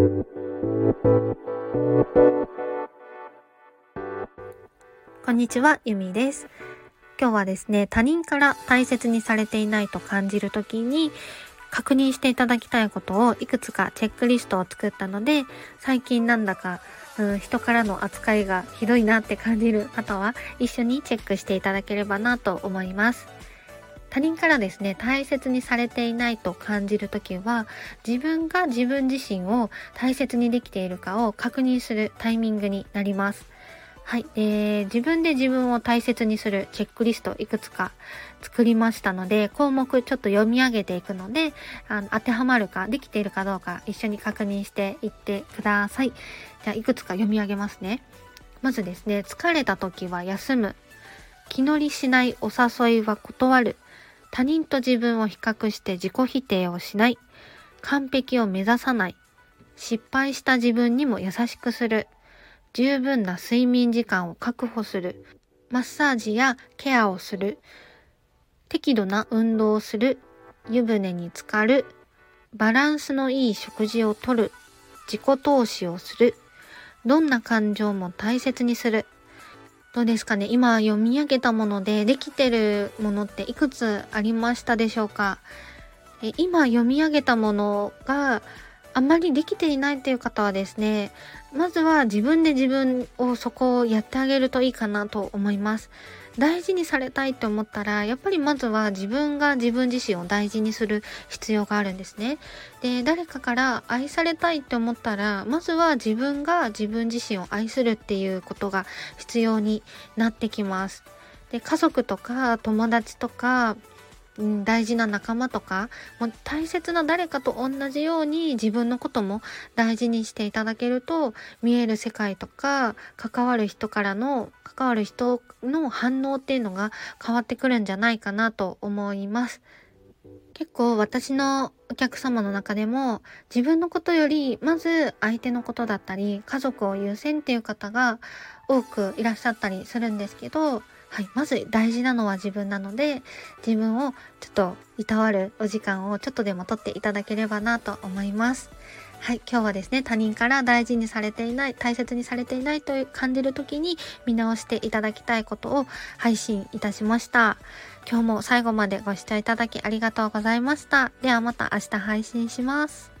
こんにちは、ゆみです。今日はですね、他人から大切にされていないと感じるときに、確認していただきたいことをいくつかチェックリストを作ったので、最近なんだか、うん、人からの扱いがひどいなって感じる方は、一緒にチェックしていただければなと思います。他人からですね、大切にされていないと感じるときは、自分が自分自身を大切にできているかを確認するタイミングになります。はい、えー、自分で自分を大切にするチェックリストいくつか作りましたので、項目ちょっと読み上げていくので、あの当てはまるか、できているかどうか一緒に確認していってください。じゃあ、いくつか読み上げますね。まずですね、疲れた時は休む。気乗りしないお誘いは断る。他人と自分を比較して自己否定をしない。完璧を目指さない。失敗した自分にも優しくする。十分な睡眠時間を確保する。マッサージやケアをする。適度な運動をする。湯船に浸かる。バランスのいい食事をとる。自己投資をする。どんな感情も大切にする。どうですかね？今読み上げたものでできてるものっていくつありましたでしょうか？え今読み上げたものがあんまりできていないという方はですね、まずは自分で自分をそこをやってあげるといいかなと思います。大事にされたいと思ったら、やっぱりまずは自分が自分自身を大事にする必要があるんですね。で、誰かから愛されたいって思ったら、まずは自分が自分自身を愛するっていうことが必要になってきます。で、家族とか友達とか、うん、大事な仲間とか、もう大切な誰かと同じように自分のことも大事にしていただけると、見える世界とか、関わる人からの、関わる人の反応っていうのが変わってくるんじゃないかなと思います。結構私のお客様の中でも自分のことよりまず相手のことだったり家族を優先っていう方が多くいらっしゃったりするんですけどはい、まず大事なのは自分なので、自分をちょっといたわるお時間をちょっとでも取っていただければなと思います。はい、今日はですね、他人から大事にされていない、大切にされていないと感じる時に見直していただきたいことを配信いたしました。今日も最後までご視聴いただきありがとうございました。ではまた明日配信します。